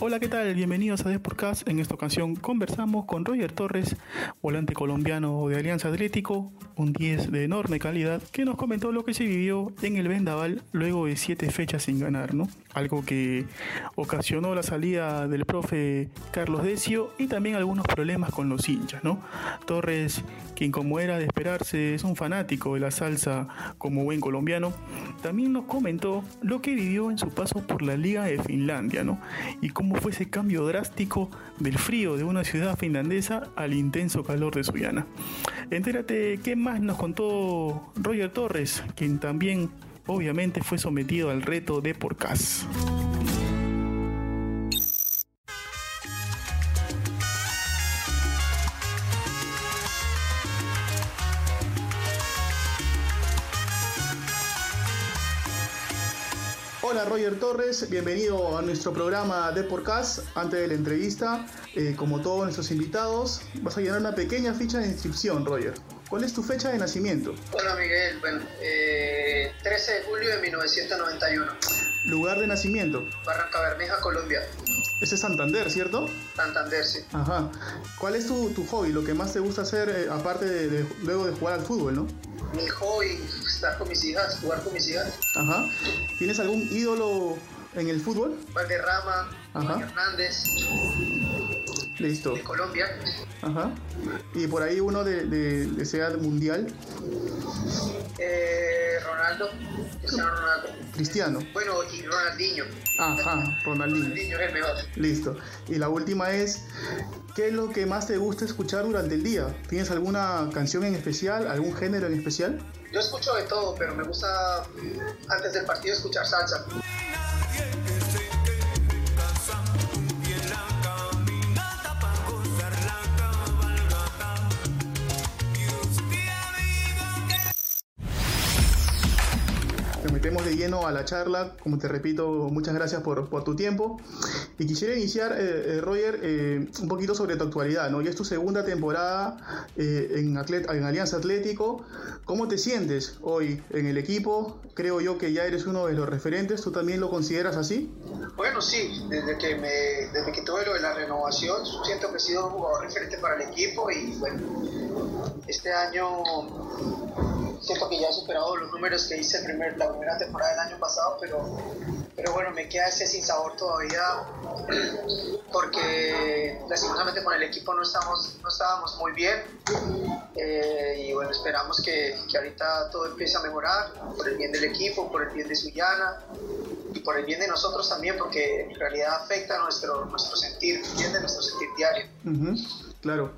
Hola, ¿qué tal? Bienvenidos a Desportcast. En esta ocasión conversamos con Roger Torres, volante colombiano de Alianza Atlético, un 10 de enorme calidad, que nos comentó lo que se vivió en el Vendaval luego de 7 fechas sin ganar, ¿no? Algo que ocasionó la salida del profe Carlos Decio y también algunos problemas con los hinchas, ¿no? Torres, quien como era de esperarse, es un fanático de la salsa como buen colombiano, también nos comentó lo que vivió en su paso por la Liga de Finlandia, ¿no? Y cómo fue ese cambio drástico del frío de una ciudad finlandesa al intenso calor de Sullana. Entérate qué más nos contó Roger Torres, quien también obviamente fue sometido al reto de Porcas. Hola Roger Torres, bienvenido a nuestro programa de Podcast. Antes de la entrevista, eh, como todos nuestros invitados, vas a llenar una pequeña ficha de inscripción, Roger. ¿Cuál es tu fecha de nacimiento? Hola Miguel, bueno, eh, 13 de julio de 1991. Lugar de nacimiento. Barranca Bermeja, Colombia. Ese es Santander, ¿cierto? Santander, sí. Ajá. ¿Cuál es tu, tu hobby, lo que más te gusta hacer eh, aparte de, de- luego de jugar al fútbol, no? Mi hobby, estar con mis hijas, jugar con mis hijas. Ajá. ¿Tienes algún ídolo en el fútbol? Valderrama, Ajá. Hernández, Listo. de Colombia. Ajá. Y por ahí uno de, de, de sea mundial, Eh, Ronaldo, Cristiano Ronaldo. Cristiano. Bueno, y Ronaldinho. Ajá, Ronaldinho. Ronaldinho es el mejor. Listo. Y la última es, ¿qué es lo que más te gusta escuchar durante el día? ¿Tienes alguna canción en especial, algún género en especial? Yo escucho de todo, pero me gusta antes del partido escuchar salsa. Lleno a la charla. Como te repito, muchas gracias por, por tu tiempo. Y quisiera iniciar, eh, eh, Roger, eh, un poquito sobre tu actualidad. ¿no? Ya es tu segunda temporada eh, en, Atlet- en Alianza Atlético. ¿Cómo te sientes hoy en el equipo? Creo yo que ya eres uno de los referentes. ¿Tú también lo consideras así? Bueno, sí, desde que, me, desde que tuve lo de la renovación, siento que he sido un jugador referente para el equipo y bueno, este año siento que ya he superado los números que hice primer, la primera temporada del año pasado, pero, pero bueno, me queda ese sinsabor todavía porque lastimosamente con el equipo no, estamos, no estábamos muy bien eh, y bueno, esperamos que, que ahorita todo empiece a mejorar por el bien del equipo, por el bien de Sullana y por el bien de nosotros también, porque en realidad afecta nuestro, nuestro sentir, ¿entiendes? Nuestro sentir diario. Ujú, claro.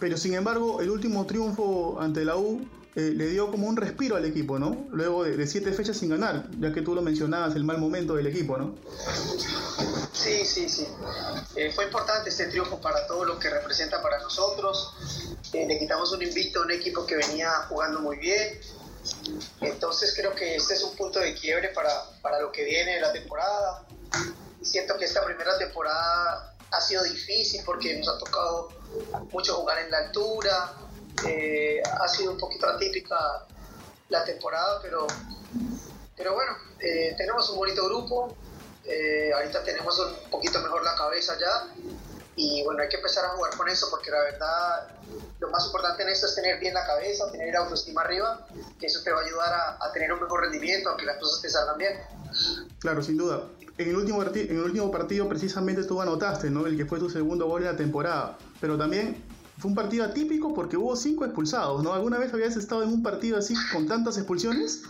Pero sin embargo, el último triunfo ante la U eh, le dio como un respiro al equipo, ¿no? Luego de, siete fechas sin ganar, ya que tú lo mencionabas, el mal momento del equipo, ¿no? Sí, sí, sí. Eh, fue importante este triunfo para todo lo que representa para nosotros. Eh, le quitamos un invicto a un equipo que venía jugando muy bien. Entonces creo que este es un punto de quiebre para, para lo que viene de la temporada. Siento que esta primera temporada ha sido difícil porque nos ha tocado mucho jugar en la altura. Eh, ha sido un poquito atípica la temporada, pero, pero bueno, eh, tenemos un bonito grupo. Eh, ahorita tenemos un poquito mejor la cabeza ya y bueno, hay que empezar a jugar con eso porque la verdad lo más importante en esto es tener bien la cabeza, tener la autoestima arriba, que eso te va a ayudar a, a tener un mejor rendimiento, a que las cosas te salgan bien. Claro, sin duda. En el último, en el último partido precisamente tú anotaste, ¿no? El que fue tu segundo gol en la temporada. Pero también fue un partido atípico porque hubo cinco expulsados, ¿no? ¿Alguna vez habías estado en un partido así con tantas expulsiones?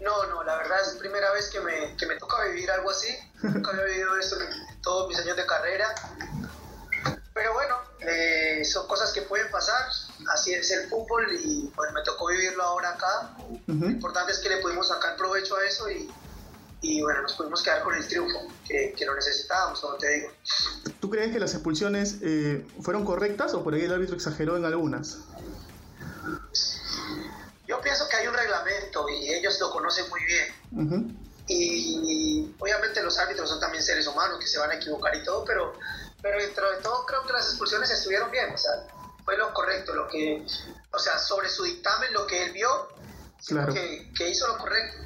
No, no, la verdad es la primera vez que me, que me toca vivir algo así. Nunca había vivido esto en todos mis años de carrera. Pero bueno, eh, son cosas que pueden pasar. Así es el fútbol y pues me tocó vivirlo ahora acá. Lo importante es que le pudimos sacar provecho a eso y, y bueno, nos pudimos quedar con el triunfo, que, que lo necesitábamos, como te digo. ¿Tú crees que las expulsiones eh, fueron correctas o por ahí el árbitro exageró en algunas? Yo pienso que hay un reglamento y ellos lo conocen muy bien. Ujú. y obviamente los árbitros son también seres humanos que se van a equivocar y todo, pero, pero dentro de todo creo que las expulsiones estuvieron bien, o sea, fue lo correcto, lo que, o sea, sobre su dictamen, lo que él vio, Claro. que, que hizo lo correcto.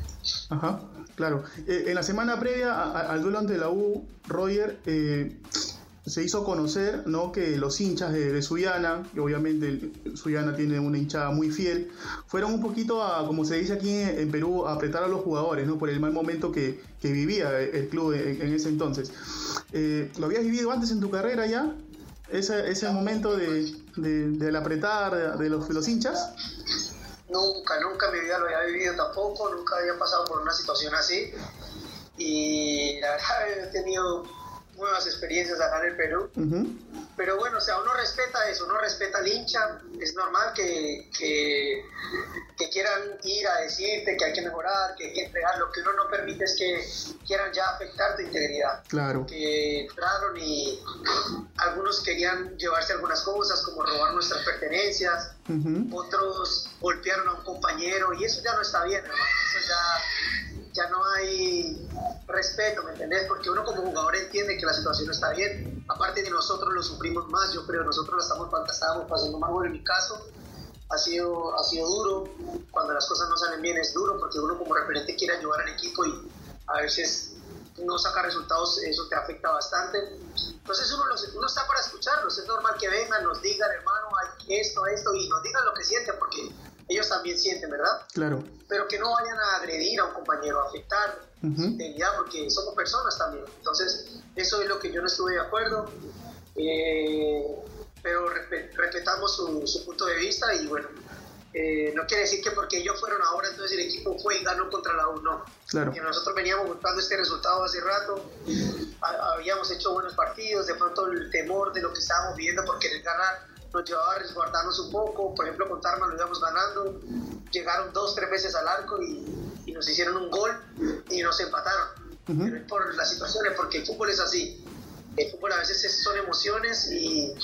Ajá, claro. Eh, en la semana previa al duelo ante la U, Roger, eh, se hizo conocer ¿no? que los hinchas de, de Suyana, que obviamente Suyana tiene una hinchada muy fiel, fueron un poquito a, como se dice aquí en, Perú, a apretar a los jugadores, ¿no? por el mal momento que, que vivía el club en, ese entonces. Eh, ¿Lo habías vivido antes en tu carrera ya? Ese, ese momento de, de, del apretar de, los, los hinchas. Nunca, nunca en mi vida lo había vivido tampoco, nunca había pasado por una situación así. Y la verdad he tenido nuevas experiencias acá en el Perú. Pero bueno, o sea, uno respeta eso, uno respeta al hincha. Es normal que, que, quieran ir a decirte que hay que mejorar, que hay que entregar. Lo que uno no permite es que quieran ya afectar tu integridad. Claro. Que entraron y algunos querían llevarse algunas cosas, como robar nuestras pertenencias. Otros golpearon a un compañero y eso ya no está bien, hermano. Eso ya ya no hay respeto, ¿me entendés? Porque uno como jugador entiende que la situación no está bien. Aparte de nosotros lo sufrimos más, yo creo, nosotros lo estamos, estábamos pasando más bueno en mi caso. Ha sido, ha sido duro, cuando las cosas no salen bien es duro porque uno como referente quiere ayudar al equipo y a veces no saca resultados, eso te afecta bastante. Entonces uno, uno está para escucharlos, es normal que vengan, nos digan, hermano, hay esto, esto, y nos digan lo que sienten, porque ellos también sienten, ¿verdad? Claro. Pero que no vayan a agredir a un compañero, a afectar su integridad, porque somos personas también. Entonces, eso es lo que yo no estuve de acuerdo. Eh, pero respetamos su, punto de vista y bueno, eh, no quiere decir que porque ellos fueron ahora, entonces el equipo fue y ganó contra la U, no. Claro. Que nosotros veníamos buscando este resultado hace rato, habíamos hecho buenos partidos, de pronto el temor de lo que estábamos viviendo por querer ganar nos llevaba a resguardarnos un poco, por ejemplo con Tarma lo íbamos ganando, llegaron dos, tres veces al arco y, y nos hicieron un gol y nos empataron. Pero es por las situaciones, porque el fútbol es así. El fútbol a veces son emociones y,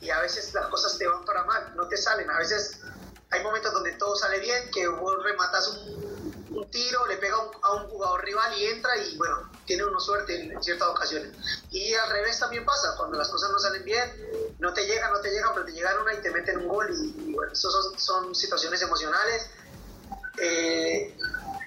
y a veces las cosas te van para mal, no te salen. A veces hay momentos donde todo sale bien, que vos rematas un, un tiro, le pega a un jugador rival y entra y bueno, tiene uno suerte en, ciertas ocasiones. Y al revés también pasa, cuando las cosas no salen bien, no te llegan, no te llegan, pero te llegan una y te meten un gol y, bueno, eso son, son, situaciones emocionales. Eh,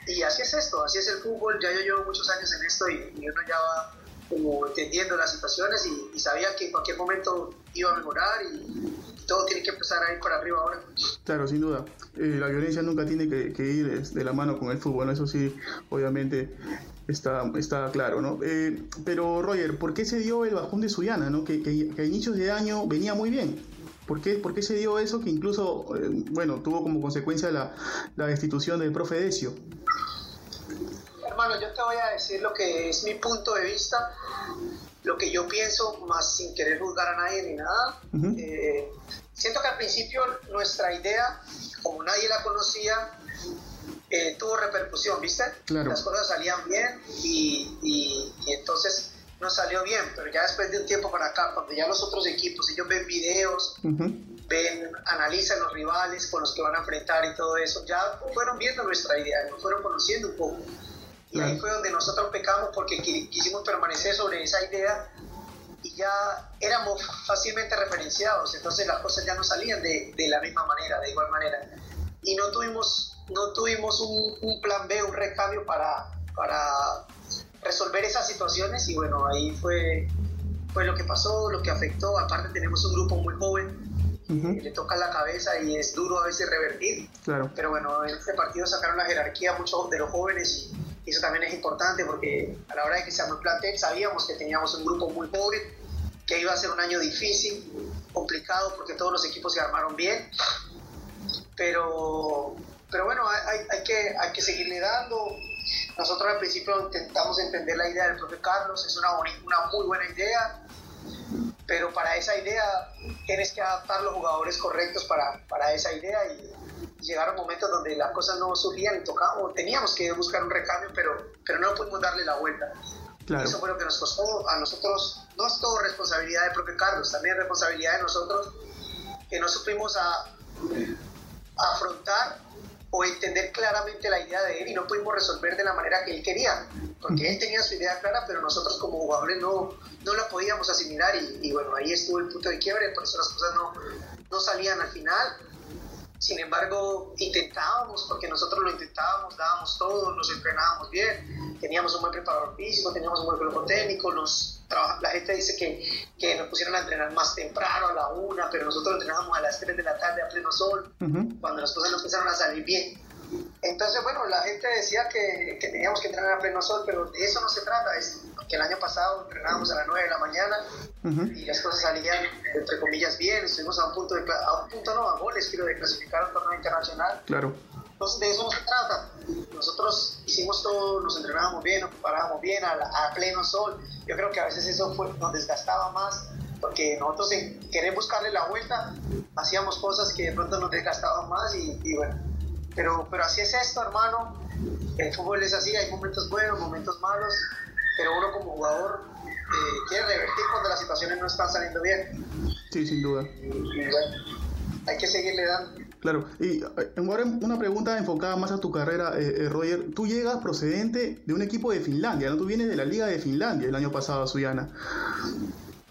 y así es esto, así es el fútbol, ya yo llevo muchos años en esto y, uno ya va como entendiendo las situaciones y, sabía que en cualquier momento iba a mejorar y, todo tiene que empezar a ir para arriba ahora. Claro, sin duda. Eh, la violencia nunca tiene que, que, ir de la mano con el fútbol, eso sí, obviamente Está, está claro, ¿no? Eh, pero Roger, ¿por qué se dio el bajón de Suyana, ¿no? Que, que, a inicios de año venía muy bien. ¿Por qué, ¿Por qué se dio eso que incluso, eh, bueno, tuvo como consecuencia la, la destitución del profe Decio? Hermano, yo te voy a decir lo que es mi punto de vista, lo que yo pienso, más sin querer juzgar a nadie ni nada. Eh, siento que al principio nuestra idea, como nadie la conocía, eh, tuvo repercusión, ¿viste? Las cosas salían bien y, y, entonces no salió bien, pero ya después de un tiempo para acá, cuando ya los otros equipos, ellos ven videos, ven, analizan los rivales con los que van a enfrentar y todo eso, ya fueron viendo nuestra idea, nos fueron conociendo un poco. Y ahí fue donde nosotros pecamos porque quisimos permanecer sobre esa idea y ya éramos fácilmente referenciados, entonces las cosas ya no salían de, de la misma manera, de igual manera. Y no tuvimos no tuvimos un, plan B, un recambio para, para resolver esas situaciones y bueno, ahí fue, fue lo que pasó, lo que afectó. Aparte tenemos un grupo muy joven, le toca la cabeza y es duro a veces revertir. Claro. Pero bueno, en este partido sacaron la jerarquía muchos de los jóvenes y, eso también es importante porque a la hora de que se armó el plantel sabíamos que teníamos un grupo muy joven, que iba a ser un año difícil, complicado porque todos los equipos se armaron bien. Pero pero bueno, hay, hay, que, hay que seguirle dando. Nosotros al principio intentamos entender la idea del profe Carlos, es una, una muy buena idea, pero para esa idea tienes que adaptar los jugadores correctos para, para esa idea y llegaron momentos donde las cosas no surgían y tocamos, teníamos que buscar un recambio, pero, pero no pudimos darle la vuelta. Eso fue lo que nos costó a nosotros, no es todo responsabilidad del profe Carlos, también es responsabilidad de nosotros que no supimos a, afrontar o entender claramente la idea de él y no pudimos resolver de la manera que él quería, porque él tenía su idea clara, pero nosotros como jugadores no, no la podíamos asimilar y, bueno, ahí estuvo el punto de quiebre, por eso las cosas no, no salían al final. Sin embargo, intentábamos, porque nosotros lo intentábamos, dábamos todo, nos entrenábamos bien, teníamos un buen preparador físico, teníamos un buen grupo técnico, nos, la gente dice que, que nos pusieron a entrenar más temprano, a la una, pero nosotros entrenábamos a las 3 de la tarde a pleno sol, cuando las cosas no empezaron a salir bien. Entonces, bueno, la gente decía que, que, teníamos que entrenar a pleno sol, pero de eso no se trata. Es que el año pasado entrenábamos a las 9 de la mañana y las cosas salían, entre comillas, bien. Estuvimos a un punto, de, a un punto no, a goles, quiero, de clasificar a un torneo internacional. Claro. Entonces, de eso no se trata. Nosotros hicimos todo, nos entrenábamos bien, nos preparábamos bien a, a pleno sol. Yo creo que a veces eso fue, nos desgastaba más porque nosotros en querer buscarle la vuelta hacíamos cosas que de pronto nos desgastaban más y, y bueno pero, pero así es esto, hermano. El fútbol es así, hay momentos buenos, momentos malos, pero uno como jugador eh, quiere revertir cuando las situaciones no están saliendo bien. Sí, sin duda. Y, bueno, hay que seguirle dando. Claro, y eh, ahora una pregunta enfocada más a tu carrera, eh, eh, Roger. Tú llegas procedente de un equipo de Finlandia, ¿no? Tú vienes de la Liga de Finlandia el año pasado a Suyana.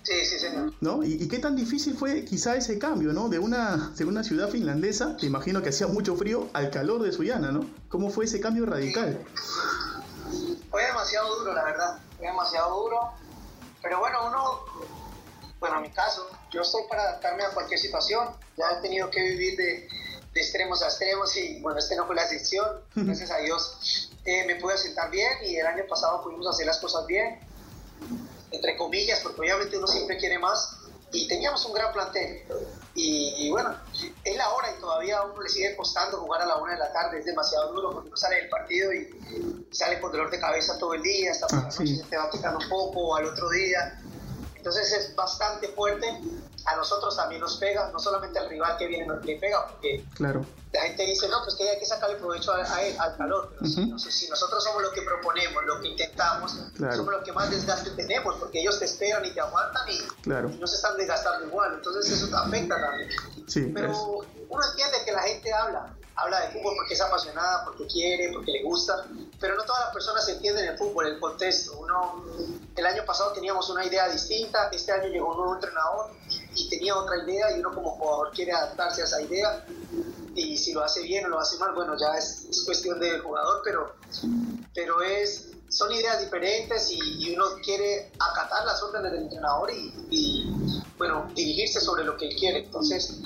Sí, sí, señor. ¿No? ¿Y, qué tan difícil fue quizá ese cambio, ¿no? De una, de una ciudad finlandesa, te imagino que hacía mucho frío, al calor de Suyana, ¿no? ¿Cómo fue ese cambio radical? Fue demasiado duro, la verdad. Fue demasiado duro. Pero bueno, uno, bueno, en mi caso, yo estoy para adaptarme a cualquier situación. Ya he tenido que vivir de, de extremos a extremos y bueno, este no fue la excepción. Gracias a Dios eh, me pude sentar bien y el año pasado pudimos hacer las cosas bien entre comillas, porque obviamente uno siempre quiere más, y teníamos un gran plantel. Y, bueno, es la hora y todavía a uno le sigue costando jugar a la una de la tarde, es demasiado duro porque uno sale del partido y sale por dolor de cabeza todo el día, hasta por la ah, noche se te va quitando un poco, al otro día. Entonces es bastante fuerte a nosotros también nos pega, no solamente al rival que viene nos le pega, porque claro. la gente dice, no, pues que hay que sacarle provecho a, al calor, pero si, nosotros somos lo que proponemos, lo que intentamos, somos los que más desgaste tenemos, porque ellos te esperan y te aguantan y, no se están desgastando igual, entonces eso te afecta también. pero uno entiende que la gente habla, habla de fútbol porque es apasionada, porque quiere, porque le gusta, pero no todas las personas entienden el fútbol, el contexto. Uno, el año pasado teníamos una idea distinta, este año llegó un nuevo entrenador y tenía otra idea y uno como jugador quiere adaptarse a esa idea y si lo hace bien o lo hace mal, bueno, ya es, cuestión del jugador, pero, pero es, son ideas diferentes y, uno quiere acatar las órdenes del entrenador y, bueno, dirigirse sobre lo que él quiere. Entonces,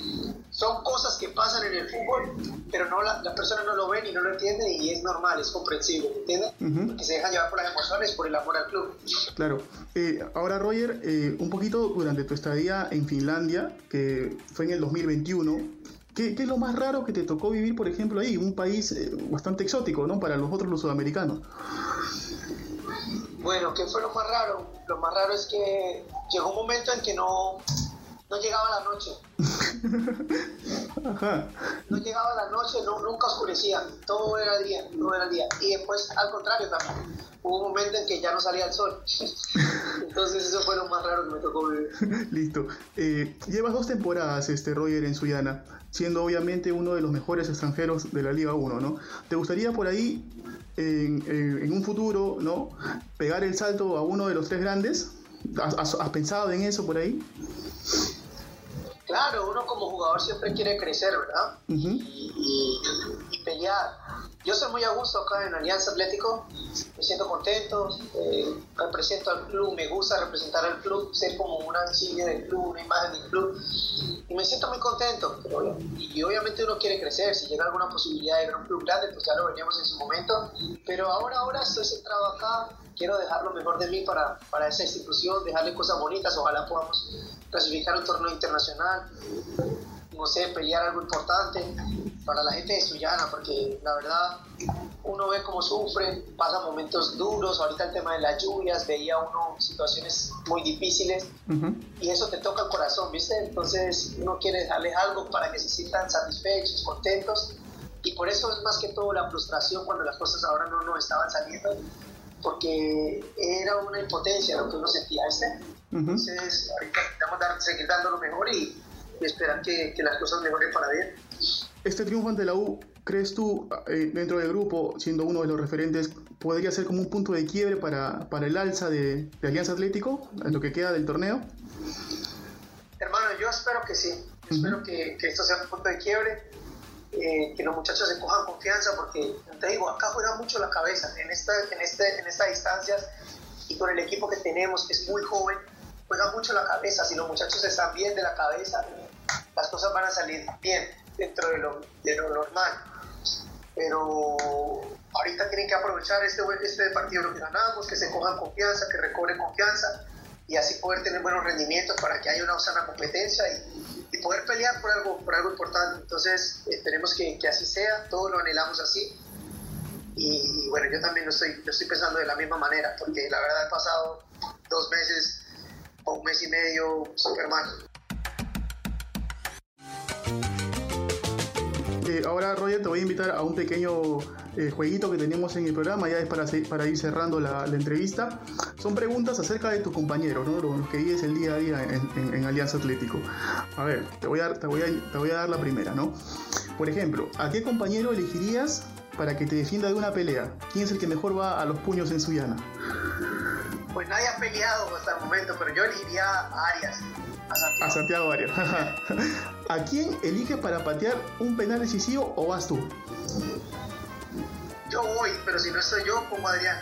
son cosas que pasan en el fútbol, pero no la, las personas no lo ven y no lo entienden y es normal, es comprensible, ¿entiendes? Porque se dejan llevar por las emociones, por el amor al club. Claro. Eh, ahora, Roger, eh, un poquito durante tu estadía en Finlandia, que fue en el 2021, ¿Qué, ¿Qué, es lo más raro que te tocó vivir, por ejemplo, ahí? Un país eh, bastante exótico, ¿no? Para los otros, los sudamericanos. Bueno, ¿qué fue lo más raro? Lo más raro es que llegó un momento en que no, no llegaba la noche. No llegaba la noche, nunca oscurecía, todo era día, todo era día. Y después, al contrario también, hubo un momento en que ya no salía el sol. Entonces eso fue lo más raro que me tocó vivir. Listo. Eh, llevas dos temporadas, este Roger, en Suyana, siendo obviamente uno de los mejores extranjeros de la Liga 1, ¿no? ¿Te gustaría por ahí, en, en, un futuro, ¿no? Pegar el salto a uno de los tres grandes? ¿Has, has pensado en eso por ahí? Claro, uno como jugador siempre quiere crecer, ¿verdad? y, pelear. Yo soy muy a gusto acá en Alianza Atlético, me siento contento, eh, represento al club, me gusta representar al club, ser como una insignia del club, una imagen del club, y me siento muy contento. y obviamente uno quiere crecer, si llega alguna posibilidad de ver un club grande, pues ya lo veríamos en su momento, pero ahora, ahora estoy centrado acá, quiero dejar lo mejor de mí para, para esa institución, dejarle cosas bonitas, ojalá podamos clasificar un torneo internacional, no sé, pelear algo importante para la gente de Suyana, porque la verdad uno ve cómo sufren, pasan momentos duros, ahorita el tema de las lluvias, veía uno situaciones muy difíciles y eso te toca el corazón, ¿viste? Entonces uno quiere darles algo para que se sientan satisfechos, contentos y por eso es más que todo la frustración cuando las cosas ahora no nos estaban saliendo porque era una impotencia lo que uno sentía, este entonces, ahorita necesitamos seguir dando lo mejor y, esperar que, las cosas mejoren para bien. Este triunfo ante la U, ¿crees tú, eh, dentro del grupo, siendo uno de los referentes, podría ser como un punto de quiebre para, para el alza de, Alianza Atlético, en lo que queda del torneo? Hermano, yo espero que sí. Espero que, que, esto sea un punto de quiebre. eh, que los muchachos se cojan confianza, porque te digo, acá juega mucho la cabeza en, esta, en, este, en estas distancias y con el equipo que tenemos, que es muy joven, juega mucho la cabeza. Si los muchachos están bien de la cabeza, las cosas van a salir bien dentro de lo, de lo normal. Pero ahorita tienen que aprovechar este, este partido que ganamos, que se cojan confianza, que recobren confianza y así poder tener buenos rendimientos para que haya una sana competencia y, poder pelear por algo, por algo importante. Entonces, esperemos que, que así sea, todos lo anhelamos así. Y, bueno, yo también lo estoy, lo estoy pensando de la misma manera, porque la verdad he pasado dos meses o un mes y medio súper mal. Eh, ahora, Roger, te voy a invitar a un pequeño eh, jueguito que tenemos en el programa, ya es para, para ir cerrando la, entrevista. Son preguntas acerca de tus compañeros, ¿no? los que vives el día a día en, Alianza Atlético. A ver, te voy a, te, voy a, te voy a dar la primera, ¿no? Por ejemplo, ¿a qué compañero elegirías para que te defienda de una pelea? ¿Quién es el que mejor va a los puños en Suyana? Pues nadie ha peleado hasta el momento, pero yo elegiría a Arias. A Santiago, Arias. ¿A quién elige para patear un penal decisivo o vas tú? yo voy, pero si no estoy yo, pongo a Adrián.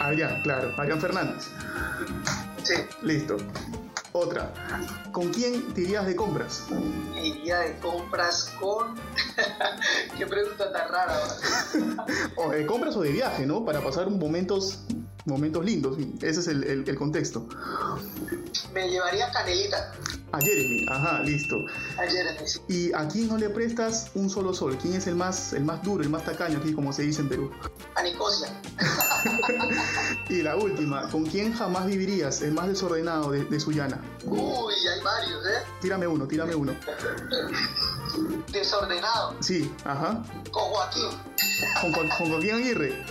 Adrián, claro, Adrián Fernández. Sí. Listo. Otra. ¿Con quién te irías de compras? iría de compras con. Qué pregunta tan rara. o de compras o de viaje, ¿no? Para pasar momentos momentos lindos. Ese es el, el, contexto. Me llevaría Canelita. A Jeremy, ajá, listo. A Jeremy, ¿Y a quién no le prestas un solo sol? ¿Quién es el más, el más duro, el más tacaño aquí, como se dice en Perú? A Nicosia. y la última, ¿con quién jamás vivirías, el más desordenado de, de Sullana? Uy, hay varios, ¿eh? Tírame uno, tírame uno. Desordenado. Sí, ajá. Con Joaquín. Con, con, con Joaquín Aguirre.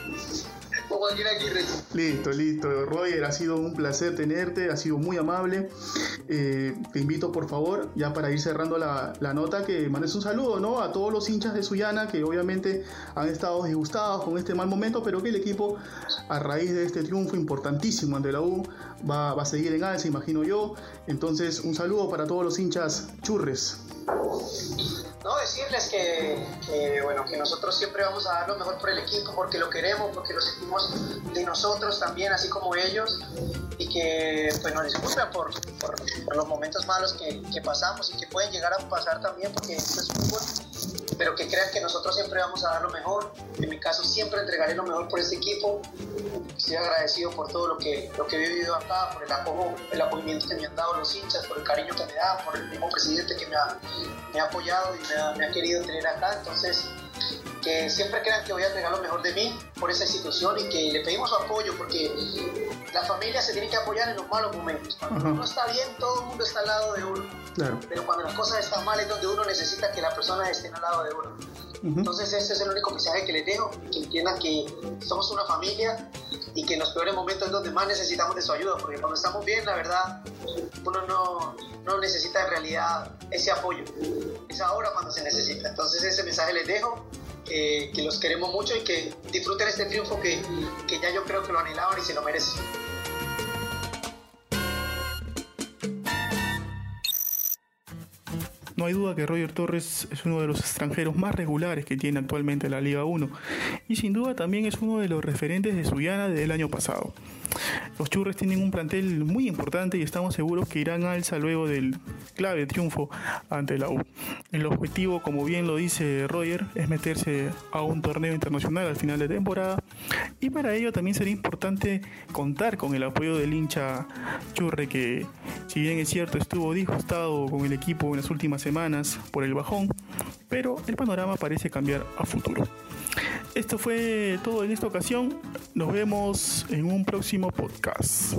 Listo, listo. Roger, ha sido un placer tenerte, ha sido muy amable. Eh, te invito, por favor, ya para ir cerrando la, nota, que mandes un saludo ¿no? a todos los hinchas de Suyana que obviamente han estado disgustados con este mal momento, pero que el equipo, a raíz de este triunfo importantísimo ante la U, va, va a seguir en alza, imagino yo. Entonces, un saludo para todos los hinchas churres. No, decirles que, bueno, que nosotros siempre vamos a dar lo mejor por el equipo, porque lo queremos, porque lo sentimos de nosotros también, así como ellos, y que pues, nos disculpen por, los momentos malos que, pasamos y que pueden llegar a pasar también, porque esto es fútbol, pero que crean que nosotros siempre vamos a dar lo mejor. En mi caso, siempre entregaré lo mejor por este equipo. Estoy agradecido por todo lo que, lo que he vivido acá, por el apoyo, el apoyamiento que me han dado los hinchas, por el cariño que me dan, por el mismo presidente que me ha, me ha apoyado y me me ha querido tener acá. Entonces, que siempre crean que voy a entregar lo mejor de mí por esa institución y que le pedimos su apoyo porque la familia se tiene que apoyar en los malos momentos. Cuando uno está bien, todo el mundo está al lado de uno. Pero cuando las cosas están mal es donde uno necesita que la persona esté al lado de uno. Entonces ese es el único mensaje que les dejo, que entiendan que somos una familia y que en los peores momentos es donde más necesitamos de su ayuda, porque cuando estamos bien, la verdad, uno no, no necesita en realidad ese apoyo. Es ahora cuando se necesita. Entonces ese mensaje les dejo que, los queremos mucho y que disfruten este triunfo que, que ya yo creo que lo anhelaban y se lo merecen. No hay duda que Roger Torres es uno de los extranjeros más regulares que tiene actualmente la Liga 1 y sin duda también es uno de los referentes de Suyana del año pasado. Los Churres tienen un plantel muy importante y estamos seguros que irán alza luego del clave triunfo ante la U. El objetivo, como bien lo dice Roger, es meterse a un torneo internacional al final de temporada y para ello también sería importante contar con el apoyo del hincha Churre que, si bien es cierto, estuvo disgustado con el equipo en las últimas semanas por el bajón, pero el panorama parece cambiar a futuro. Esto fue todo en esta ocasión. Nos vemos en un próximo podcast.